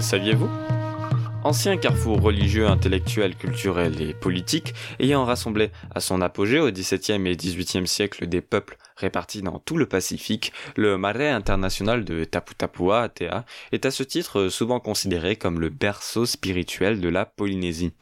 saviez-vous? Ancien carrefour religieux, intellectuel, culturel et politique, ayant rassemblé à son apogée au XVIIe et XVIIIe siècle des peuples répartis dans tout le Pacifique, le marais international de Taputapua Atea est à ce titre souvent considéré comme le berceau spirituel de la Polynésie.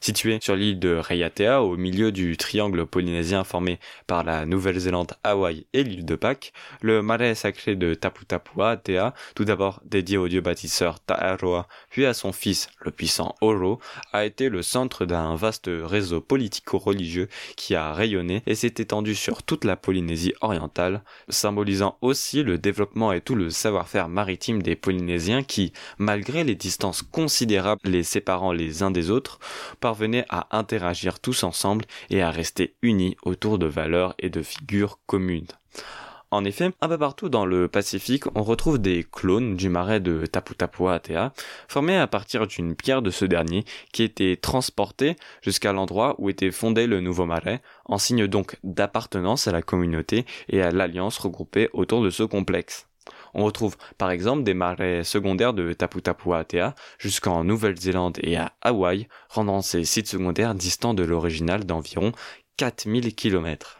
Situé sur l'île de Raiatea, au milieu du triangle polynésien formé par la Nouvelle-Zélande, Hawaï et l'île de Pâques, le marais sacré de Taputapua Atea, tout d'abord dédié au dieu bâtisseur Ta'aroa, puis à son fils, le puissant Oro, a été le centre d'un vaste réseau politico-religieux qui a rayonné et s'est étendu sur toute la Polynésie orientale, symbolisant aussi le développement et tout le savoir-faire maritime des Polynésiens qui, malgré les distances considérables les séparant les uns des autres, parvenaient à interagir tous ensemble et à rester unis autour de valeurs et de figures communes. En effet, un peu partout dans le Pacifique, on retrouve des clones du marais de Taputapua Atea, formés à partir d'une pierre de ce dernier, qui était transportée jusqu'à l'endroit où était fondé le nouveau marais, en signe donc d'appartenance à la communauté et à l'alliance regroupée autour de ce complexe. On retrouve par exemple des marais secondaires de Taputapua Atea jusqu'en Nouvelle-Zélande et à Hawaï, rendant ces sites secondaires distants de l'original d'environ 4000 km.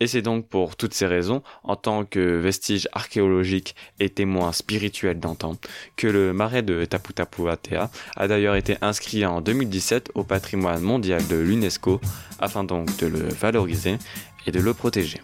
Et c'est donc pour toutes ces raisons, en tant que vestige archéologique et témoin spirituel d'antan, que le marais de Taputapua Atea a d'ailleurs été inscrit en 2017 au patrimoine mondial de l'UNESCO, afin donc de le valoriser et de le protéger.